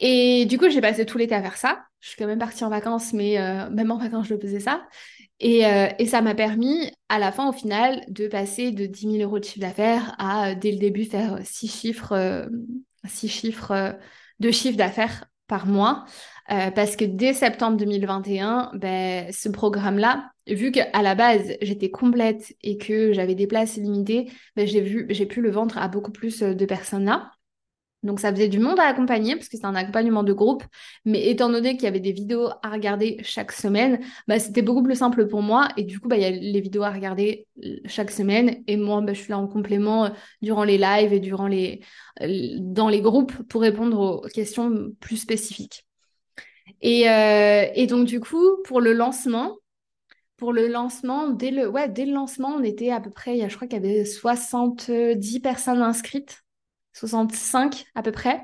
Et du coup, j'ai passé tout l'été à faire ça. Je suis quand même partie en vacances, mais euh, même en vacances, je faisais ça. Et, euh, et ça m'a permis, à la fin, au final, de passer de 10 000 euros de chiffre d'affaires à, dès le début, faire six chiffres, six chiffres de chiffre d'affaires par mois. Euh, parce que dès septembre 2021, ben, ce programme-là, vu qu'à la base j'étais complète et que j'avais des places limitées, ben, j'ai vu, j'ai pu le vendre à beaucoup plus de personnes là. Donc ça faisait du monde à accompagner parce que c'est un accompagnement de groupe, mais étant donné qu'il y avait des vidéos à regarder chaque semaine, bah, c'était beaucoup plus simple pour moi et du coup bah, il y a les vidéos à regarder euh, chaque semaine et moi bah, je suis là en complément euh, durant les lives et durant les dans les groupes pour répondre aux questions plus spécifiques. Et, euh, et, donc, du coup, pour le lancement, pour le lancement, dès le, ouais, dès le lancement, on était à peu près, je crois qu'il y avait 70 personnes inscrites, 65 à peu près.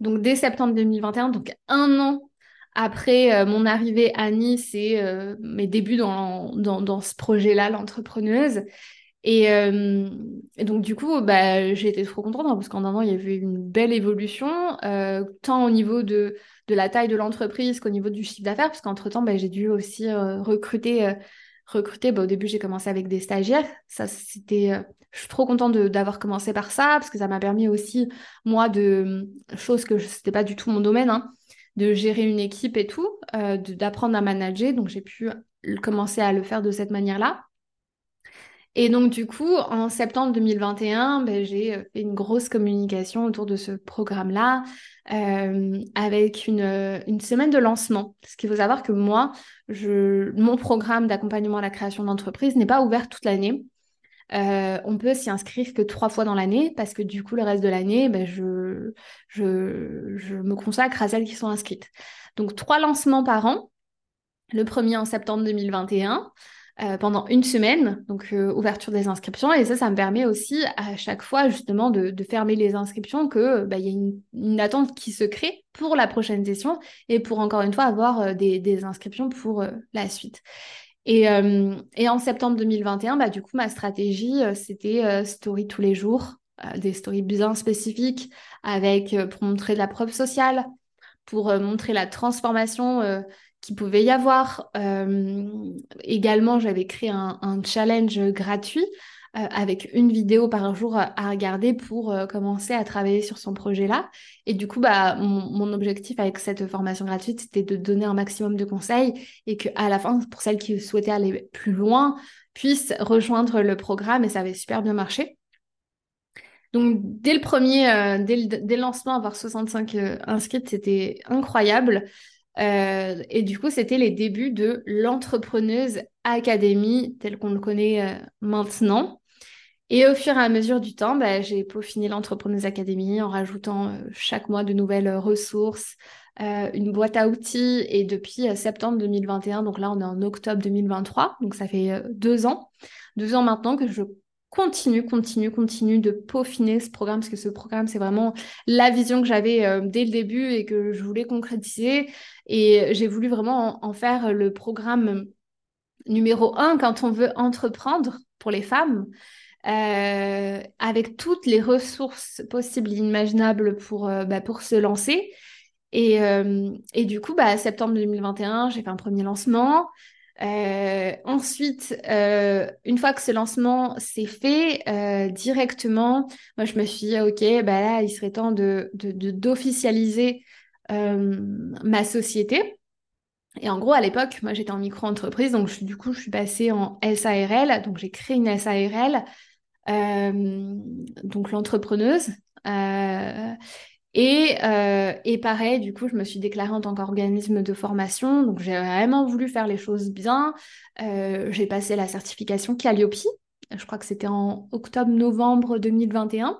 Donc, dès septembre 2021, donc un an après euh, mon arrivée à Nice et euh, mes débuts dans, dans, dans ce projet-là, l'entrepreneuse. Et, donc, du coup, bah, j'ai été trop contente hein, parce qu'en un an, il y a eu une belle évolution, tant au niveau de de la taille de l'entreprise qu'au niveau du chiffre d'affaires, parce qu'entre-temps, ben, j'ai dû aussi euh, recruter. Euh, recruter ben, au début, j'ai commencé avec des stagiaires. Ça, c'était, euh, je suis trop contente d'avoir commencé par ça, parce que ça m'a permis aussi, moi, de choses que ce n'était pas du tout mon domaine, hein, de gérer une équipe et tout, d'apprendre à manager. Donc, j'ai pu commencer à le faire de cette manière-là. Et donc, du coup, en septembre 2021, ben, j'ai fait une grosse communication autour de ce programme-là. Euh, avec une, une, semaine de lancement. Ce qu'il faut savoir que moi, mon programme d'accompagnement à la création d'entreprise n'est pas ouvert toute l'année. Euh, on peut s'y inscrire que trois fois dans l'année parce que du coup, le reste de l'année, ben, je me consacre à celles qui sont inscrites. Donc, trois lancements par an. Le premier en septembre 2021. Euh, pendant une semaine, donc euh, ouverture des inscriptions. Et ça, ça me permet aussi à chaque fois justement de, fermer les inscriptions, que bah, y a une, attente qui se crée pour la prochaine session et pour encore une fois avoir euh, des, inscriptions pour la suite. Et, en septembre 2021, bah, du coup, ma stratégie, c'était story tous les jours, des stories bien spécifiques avec pour montrer de la preuve sociale, pour montrer la transformation pouvait y avoir. Euh, également, j'avais créé un, challenge gratuit euh, avec une vidéo par jour à, regarder pour euh, commencer à travailler sur son projet-là. Et du coup, bah, mon, objectif avec cette formation gratuite, c'était de donner un maximum de conseils et qu'à la fin, pour celles qui souhaitaient aller plus loin, puissent rejoindre le programme et ça avait super bien marché. Donc, dès le premier, dès, le, dès, le, lancement, avoir 65 inscrites, c'était incroyable. Euh, et du coup, c'était les débuts de l'entrepreneuse académie tel qu'on le connaît euh, maintenant. Et au fur et à mesure du temps, bah, j'ai peaufiné l'entrepreneuse académie en rajoutant euh, chaque mois de nouvelles ressources, une boîte à outils. Et depuis septembre 2021, donc là on est en octobre 2023, donc ça fait deux ans, deux ans maintenant que je continue, continue, continue de peaufiner ce programme parce que ce programme, c'est vraiment la vision que j'avais euh, dès le début et que je voulais concrétiser. Et j'ai voulu vraiment en, faire le programme numéro un quand on veut entreprendre pour les femmes. Euh, avec toutes les ressources possibles et imaginables pour, euh, bah, pour se lancer. Et, et, du coup, bah, septembre 2021, j'ai fait un premier lancement. Euh, ensuite, euh, une fois que ce lancement s'est fait, euh, directement, moi je me suis dit, ok, bah là, il serait temps de d'officialiser ma société. Et en gros, à l'époque, moi j'étais en micro-entreprise, donc du coup, je suis passée en SARL, donc j'ai créé une SARL, donc l'entrepreneuse. Euh, et, pareil, du coup, je me suis déclarée en tant qu'organisme de formation. Donc, j'ai vraiment voulu faire les choses bien. Euh, j'ai passé la certification Calliope. Je crois que c'était en octobre-novembre 2021.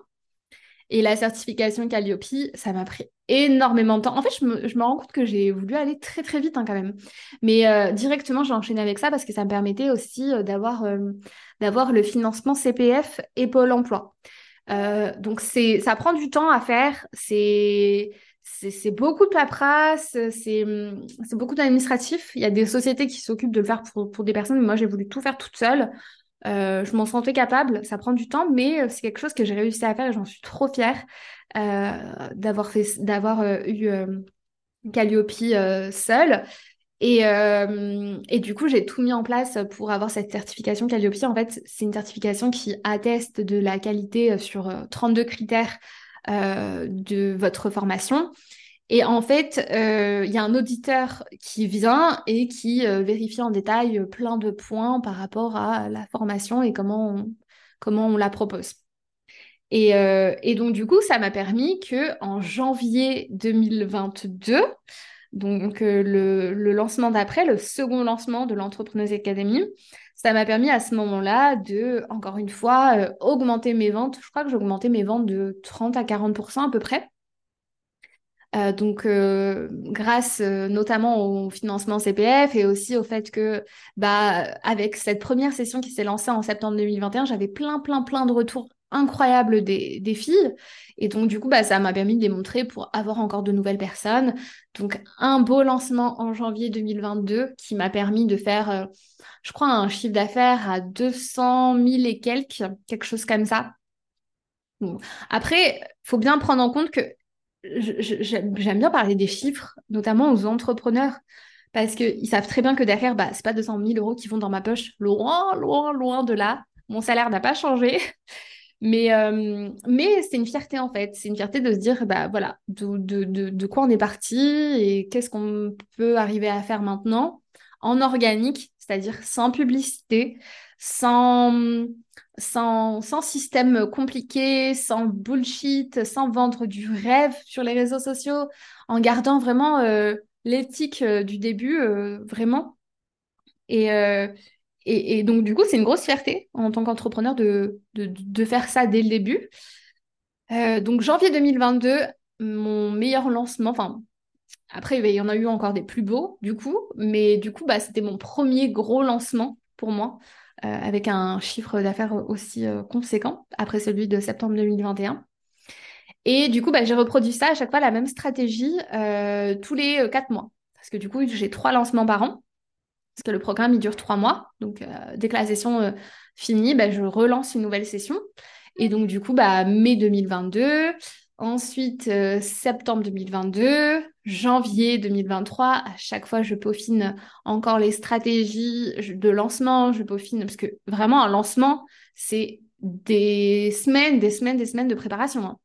Et la certification Calliope, ça m'a pris énormément de temps. En fait, je me, rends compte que j'ai voulu aller très très vite hein, quand même. Mais euh, directement, j'ai enchaîné avec ça parce que ça me permettait aussi d'avoir d'avoir le financement CPF et Pôle Emploi. Euh, donc ça prend du temps à faire. C'est, beaucoup de paperasse, c'est, beaucoup d'administratif. Il y a des sociétés qui s'occupent de le faire pour, des personnes, mais moi j'ai voulu tout faire toute seule. Euh, je m'en sentais capable, ça prend du temps, mais c'est quelque chose que j'ai réussi à faire et j'en suis trop fière euh, d'avoir eu Calliope seule. Euh, et, du coup, j'ai tout mis en place pour avoir cette certification Calliope. En fait, c'est une certification qui atteste de la qualité sur 32 euh, critères euh, de votre formation. Et en fait, il y a un auditeur qui vient et qui vérifie en détail plein de points par rapport à la formation et comment on, comment on la propose. Et, et donc, du coup, ça m'a permis que en janvier 2022, donc euh, le, lancement d'après, le second lancement de l'Entrepreneuse Academy, ça m'a permis à ce moment-là de, encore une fois, euh, augmenter mes ventes. Je crois que j'ai augmenté mes ventes de 30 à 40% à peu près. Euh, donc, grâce notamment au financement CPF et aussi au fait que, bah, avec cette première session qui s'est lancée en septembre 2021, j'avais plein, plein, plein de retours incroyables des, filles. Et donc, du coup, bah, ça m'a permis de démontrer pour avoir encore de nouvelles personnes. Donc, un beau lancement en janvier 2022 qui m'a permis de faire, euh, je crois, un chiffre d'affaires à 200 000 et quelques, quelque chose comme ça. Après, il faut bien prendre en compte que j'aime bien parler des chiffres, notamment aux entrepreneurs, parce qu'ils savent très bien que derrière, bah, ce pas 200 000 euros qui vont dans ma poche, loin, loin, loin de là. Mon salaire n'a pas changé. Mais, euh, mais c'est une fierté en fait. C'est une fierté de se dire, bah voilà, de, de, de, quoi on est parti et qu'est-ce qu'on peut arriver à faire maintenant en organique, c'est-à-dire sans publicité, sans, sans, sans système compliqué, sans bullshit, sans vendre du rêve sur les réseaux sociaux, en gardant vraiment euh, l'éthique euh, du début, vraiment. Et, et, donc, du coup, c'est une grosse fierté en tant qu'entrepreneur de, de, faire ça dès le début. Euh, donc, janvier 2022, mon meilleur lancement, enfin, après, il y en a eu encore des plus beaux, du coup, mais du coup, bah, c'était mon premier gros lancement pour moi, avec un chiffre d'affaires aussi conséquent après celui de septembre 2021. Et du coup, bah, j'ai reproduit ça à chaque fois, la même stratégie, tous les quatre mois. Parce que du coup, j'ai trois lancements par an. Parce que le programme, il dure trois mois. Donc, dès que la session finit, bah, je relance une nouvelle session. Et donc, du coup, bah, mai 2022, ensuite euh, septembre 2022, janvier 2023. À chaque fois, je peaufine encore les stratégies de lancement. Je peaufine parce que vraiment, un lancement, c'est des semaines, des semaines, des semaines de préparation. Hein.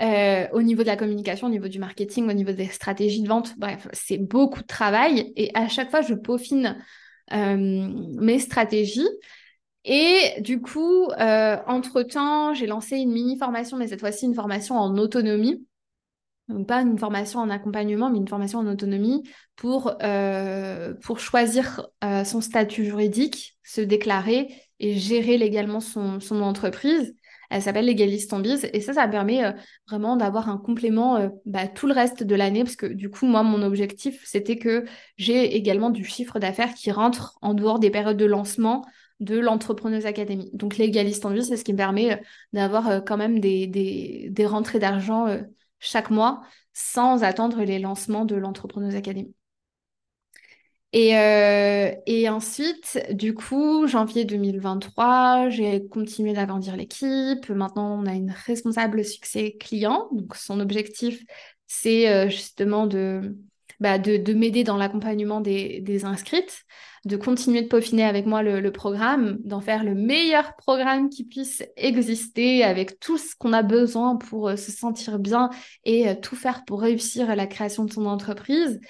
Euh, au niveau de la communication, au niveau du marketing, au niveau des stratégies de vente, bref, c'est beaucoup de travail. Et à chaque fois, je peaufine euh, mes stratégies. Et du coup, euh, entre-temps, j'ai lancé une mini-formation, mais cette fois-ci une formation en autonomie. Donc pas une formation en accompagnement, mais une formation en autonomie pour, pour choisir son statut juridique, se déclarer et gérer légalement son, son entreprise. Elle s'appelle Légaliste en Biz et ça, ça permet euh, vraiment d'avoir un complément euh, bah, tout le reste de l'année parce que du coup, moi, mon objectif, c'était que j'ai également du chiffre d'affaires qui rentre en dehors des périodes de lancement de l'entrepreneuse académie. Donc légaliste en vie, c'est ce qui me permet euh, d'avoir quand même des, des, rentrées d'argent chaque mois sans attendre les lancements de l'entrepreneuse académie. Et, et, ensuite, du coup, janvier 2023, j'ai continué d'agrandir l'équipe. Maintenant, on a une responsable succès client. Donc, son objectif, c'est justement de, bah, de, m'aider dans l'accompagnement des, inscrites de continuer de peaufiner avec moi le, programme, d'en faire le meilleur programme qui puisse exister avec tout ce qu'on a besoin pour euh, se sentir bien et euh, tout faire pour réussir la création de son entreprise.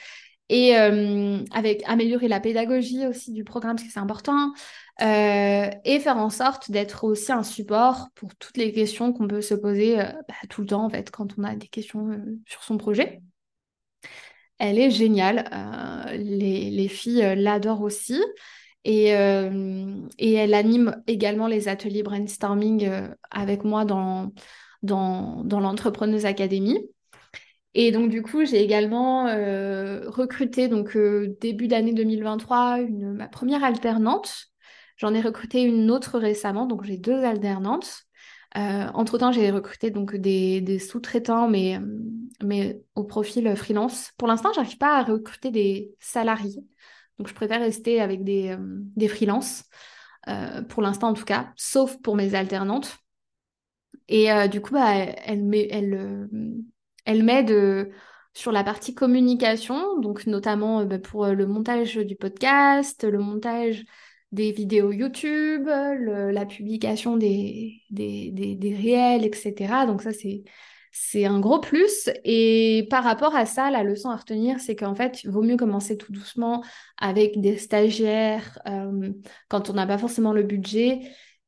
Et euh, avec améliorer la pédagogie aussi du programme, parce que c'est important, et faire en sorte d'être aussi un support pour toutes les questions qu'on peut se poser bah, tout le temps, en fait, quand on a des questions sur son projet. Elle est géniale. Euh, les, filles euh, l'adorent aussi. Et, euh, et, elle anime également les ateliers brainstorming avec moi dans, dans, dans l'Entrepreneuse Academy. Et donc, du coup, j'ai également recruté, donc début d'année 2023, une, ma première alternante. J'en ai recruté une autre récemment, donc j'ai deux alternantes. Euh, entre-temps, j'ai recruté donc des, sous-traitants, mais, mais au profil freelance. Pour l'instant, je n'arrive pas à recruter des salariés. Donc, je préfère rester avec des, euh, des freelances, euh, pour l'instant en tout cas, sauf pour mes alternantes. Et du coup, bah, elle, elle, elle m'aide sur la partie communication, donc notamment bah, pour le montage du podcast, le montage des vidéos YouTube, la publication des, réels, etc. Donc ça, c'est, un gros plus. Et par rapport à ça, la leçon à retenir, c'est qu'en fait, il vaut mieux commencer tout doucement avec des stagiaires euh, quand on n'a pas forcément le budget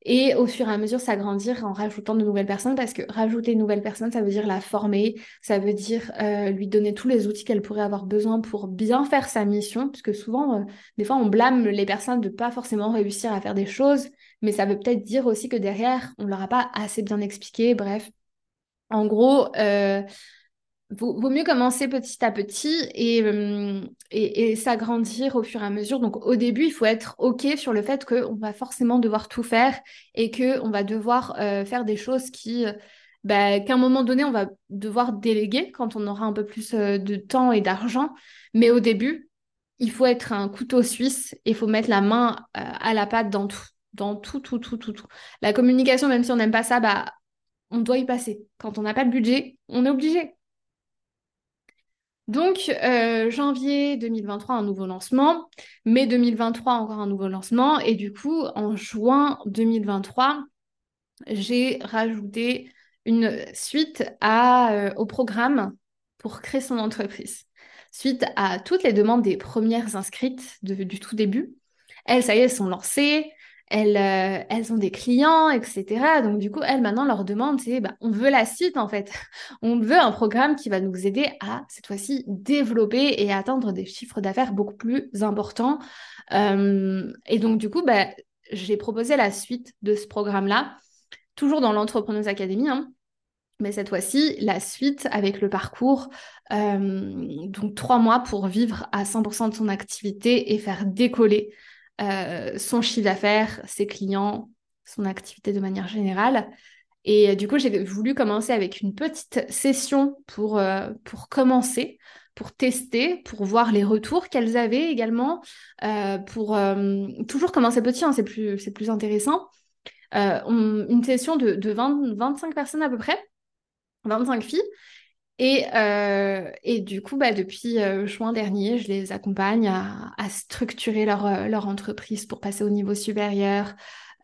et au fur et à mesure s'agrandir en rajoutant de nouvelles personnes parce que rajouter une nouvelle personne, ça veut dire la former, ça veut dire euh, lui donner tous les outils qu'elle pourrait avoir besoin pour bien faire sa mission, parce que souvent, euh, des fois, on blâme les personnes de pas forcément réussir à faire des choses, mais ça veut peut-être dire aussi que derrière, on leur a pas assez bien expliqué, bref. En gros, euh, vaut, mieux commencer petit à petit euh, et, et, s'agrandir au fur et à mesure. Donc au début, il faut être OK sur le fait qu'on va forcément devoir tout faire et qu'on va devoir euh, faire des choses qui, euh, bah, qu'à un moment donné, on va devoir déléguer quand on aura un peu plus de temps et d'argent. Mais au début, il faut être un couteau suisse et il faut mettre la main à la pâte dans tout. Dans tout, tout, tout, tout, tout. La communication, même si on n'aime pas ça, bah, on doit y passer. Quand on n'a pas de budget, on est obligé. Donc, euh, janvier 2023, un nouveau lancement. Mai 2023, encore un nouveau lancement. Et du coup, en juin 2023, j'ai rajouté une suite à, euh, au programme pour créer son entreprise. Suite à toutes les demandes des premières inscrites du tout début. Elles, ça y est, elles sont lancées elles, euh, elles ont des clients, etc. Donc du coup, elles maintenant leur demandent, c'est, bah, on veut la suite en fait. [laughs] On veut un programme qui va nous aider à cette fois-ci développer et atteindre des chiffres d'affaires beaucoup plus importants. Euh, et donc du coup, bah, j'ai proposé la suite de ce programme-là, toujours dans l'Entrepreneuse Academy. Hein. mais cette fois-ci, la suite avec le parcours, euh, donc trois mois pour vivre à 100% de son activité et faire décoller son chiffre d'affaires, ses clients, son activité de manière générale. Et du coup, j'ai voulu commencer avec une petite session pour, pour commencer, pour tester, pour voir les retours qu'elles avaient également, pour toujours commencer petit, hein, c'est plus, plus intéressant. une session de, de 20, 25 personnes à peu près, 25 filles. Et, euh, et du coup, bah, depuis euh, juin dernier, je les accompagne à, structurer leur, euh, leur, entreprise pour passer au niveau supérieur.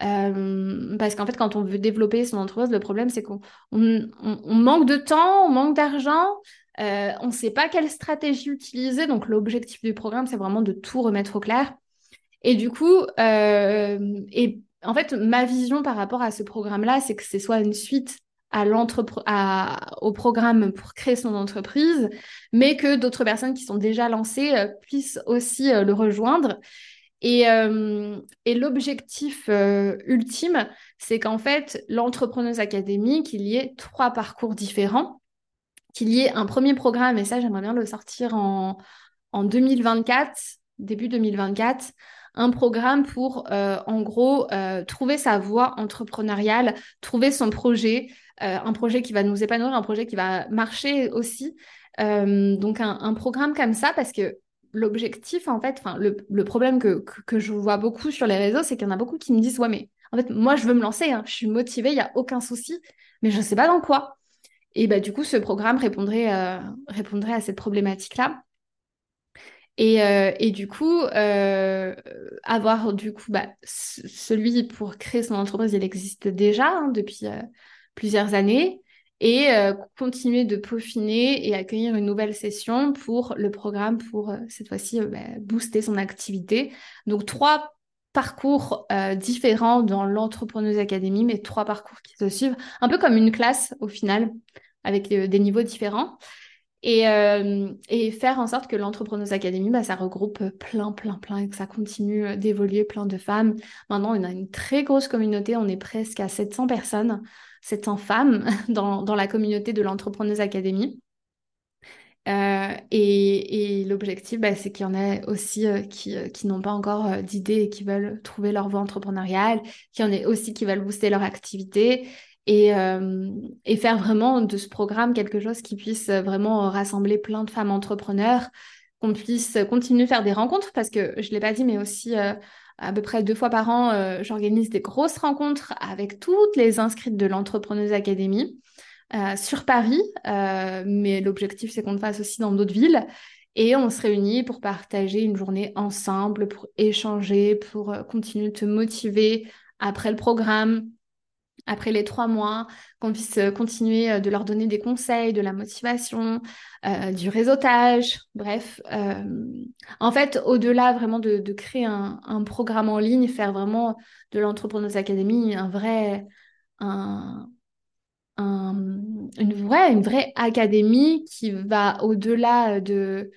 Parce qu'en fait, quand on veut développer son entreprise, le problème, c'est qu'on on, on, manque de temps, on manque d'argent, on ne sait pas quelle stratégie utiliser. Donc, l'objectif du programme, c'est vraiment de tout remettre au clair. Et du coup, et en fait, ma vision par rapport à ce programme-là, c'est que c'est soit une suite à au programme pour créer son entreprise, mais que d'autres personnes qui sont déjà lancées euh, puissent aussi euh, le rejoindre. Et, euh, l'objectif ultime, c'est qu'en fait, l'entrepreneuse académique, qu'il y ait trois parcours différents, qu'il y ait un premier programme, et ça, j'aimerais bien le sortir en, en 2024, début 2024, un programme pour, en gros, trouver sa voie entrepreneuriale, trouver son projet, un projet qui va nous épanouir, un projet qui va marcher aussi. Euh, donc un, programme comme ça, parce que l'objectif, en fait, le, le problème que, que, je vois beaucoup sur les réseaux, c'est qu'il y en a beaucoup qui me disent, ouais, mais en fait, moi, je veux me lancer, hein, je suis motivée, il n'y a aucun souci, mais je ne sais pas dans quoi. Et bah, du coup, ce programme répondrait, euh, répondrait à cette problématique-là. Et, et, du coup, avoir du coup, bah, celui pour créer son entreprise, il existe déjà hein, depuis, plusieurs années et euh, continuer de peaufiner et accueillir une nouvelle session pour le programme pour euh, cette fois-ci euh, bah, booster son activité. Donc trois parcours différents dans l'entrepreneuse académie, mais trois parcours qui se suivent, un peu comme une classe au final, avec des niveaux différents. Et, faire en sorte que l'entrepreneuse académie, bah, ça regroupe plein, plein, plein et que ça continue d'évoluer, plein de femmes. Maintenant, on a une très grosse communauté, on est presque à 700 personnes. 700 femmes [laughs] dans, dans la communauté de l'entrepreneuse académie. Euh, et, et l'objectif, bah, c'est qu'il y en ait aussi euh, qui, euh, qui n'ont pas encore d'idées et qui veulent trouver leur voie entrepreneuriale, qu'il y en ait aussi qui veulent booster leur activité et, et faire vraiment de ce programme quelque chose qui puisse vraiment rassembler plein de femmes entrepreneurs, qu'on puisse continuer à faire des rencontres parce que je ne l'ai pas dit, mais aussi à peu près deux fois par an, euh, j'organise des grosses rencontres avec toutes les inscrites de l'Entrepreneuse Académie euh, sur Paris, euh, mais l'objectif c'est qu'on le fasse aussi dans d'autres villes. Et on se réunit pour partager une journée ensemble, pour échanger, pour continuer de te motiver après le programme, après les trois mois, qu'on puisse euh, continuer euh, de leur donner des conseils, de la motivation, euh, du réseautage, bref. en fait, au-delà vraiment de, créer un, programme en ligne, faire vraiment de l'Entrepreneuse Academy un vrai, un, une, vraie, une vraie académie qui va au-delà de,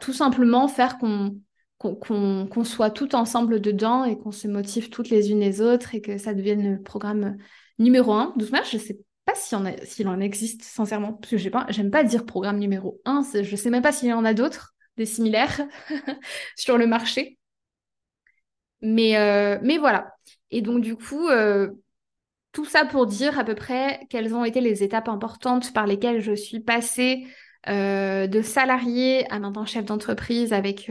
tout simplement faire qu'on qu'on soit tout ensemble dedans et qu'on se motive toutes les unes les autres et que ça devienne le programme numéro un. Doucement, je ne sais pas s'il en, existe, sincèrement, parce que j'aime pas, pas dire programme numéro un. Je ne sais même pas s'il y en a d'autres, des similaires, [laughs] sur le marché. Mais, euh, mais voilà. Et donc, du coup, euh, tout ça pour dire à peu près quelles ont été les étapes importantes par lesquelles je suis passée euh, de salarié à maintenant chef d'entreprise avec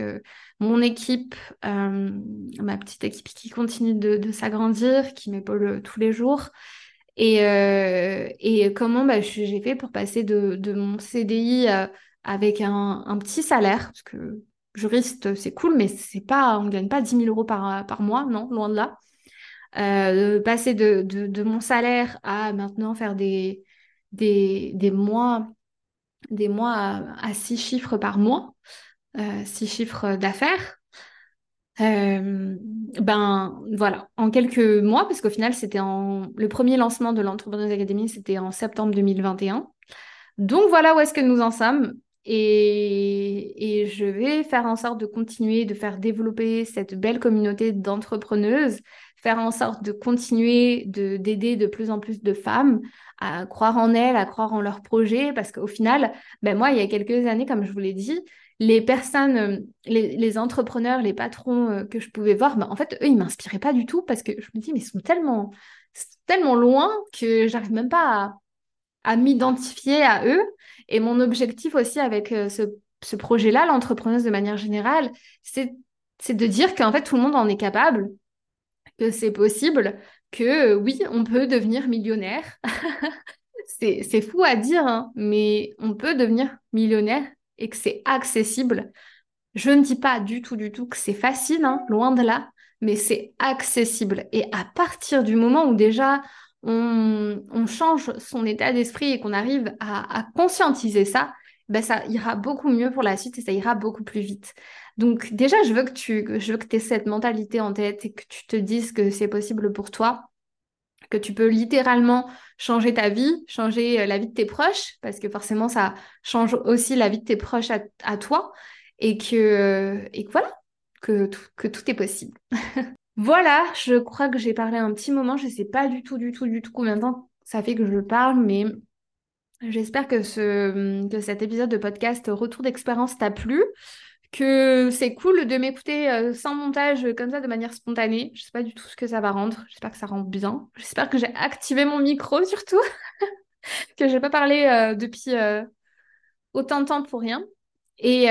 mon équipe, euh, ma petite équipe qui continue de, s'agrandir, qui m'épaule tous les jours. Et, euh, comment bah, j'ai fait pour passer de, mon CDI euh, avec un, petit salaire, parce que juriste, c'est cool, mais c'est pas, on ne gagne pas 10 000 euros par, mois, non, loin de là. passer de, de, mon salaire à maintenant faire des mois, des mois à, six chiffres par mois. Euh, six chiffres d'affaires. Euh, ben voilà, en quelques mois, parce qu'au final, c'était en le premier lancement de l'Entrepreneuse Academy, c'était en septembre 2021. Donc voilà où est-ce que nous en sommes. Et, je vais faire en sorte de continuer de faire développer cette belle communauté d'entrepreneuses, faire en sorte de continuer de, d'aider de plus en plus de femmes à croire en elles, à croire en leurs projets, parce qu'au final, ben moi, il y a quelques années, comme je vous l'ai dit, les personnes, les, entrepreneurs, les patrons que je pouvais voir, bah, en fait, eux, ils m'inspiraient pas du tout parce que je me dis, mais ils sont tellement, tellement loin que j'arrive même pas à, à m'identifier à eux. Et mon objectif aussi avec ce, ce projet-là, l'entrepreneuse de manière générale, c'est de dire qu'en fait, tout le monde en est capable, que c'est possible, que oui, on peut devenir millionnaire. [laughs] c'est fou à dire, hein, mais on peut devenir millionnaire et que c'est accessible. Je ne dis pas du tout, du tout que c'est facile, hein, loin de là, mais c'est accessible. Et à partir du moment où déjà on, change son état d'esprit et qu'on arrive à, conscientiser ça, ben ça ira beaucoup mieux pour la suite et ça ira beaucoup plus vite. Donc déjà, je veux que tu je veux que aies cette mentalité en tête et que tu te dises que c'est possible pour toi, que tu peux littéralement changer ta vie, changer euh, la vie de tes proches, parce que forcément, ça change aussi la vie de tes proches à, toi, et que, et voilà, que tout, que tout est possible. [laughs] voilà, je crois que j'ai parlé un petit moment, je ne sais pas du tout, du tout, du tout combien de temps ça fait que je parle, mais j'espère que, ce, que cet épisode de podcast Retour d'expérience t'a plu que c'est cool de m'écouter euh, sans montage comme ça de manière spontanée. Je sais pas du tout ce que ça va rendre. J'espère que ça rend bien. J'espère que j'ai activé mon micro surtout, [laughs] que j'ai pas parlé euh, depuis euh, autant de temps pour rien. Et,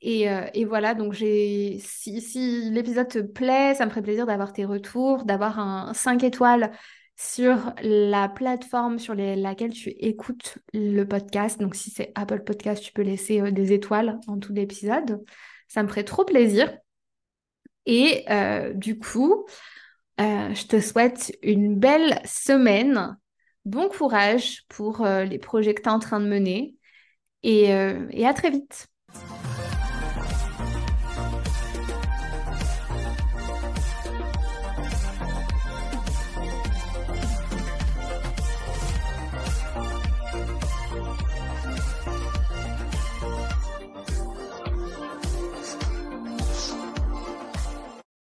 et, et, voilà, donc si, si l'épisode te plaît, ça me ferait plaisir d'avoir tes retours, d'avoir un 5 étoiles sur la plateforme sur laquelle tu écoutes le podcast. Donc si c'est Apple Podcast, tu peux laisser euh, des étoiles en tout l'épisode. Ça me ferait trop plaisir. Et euh, du coup, euh, je te souhaite une belle semaine. Bon courage pour les projets que tu es en train de mener. et à très vite.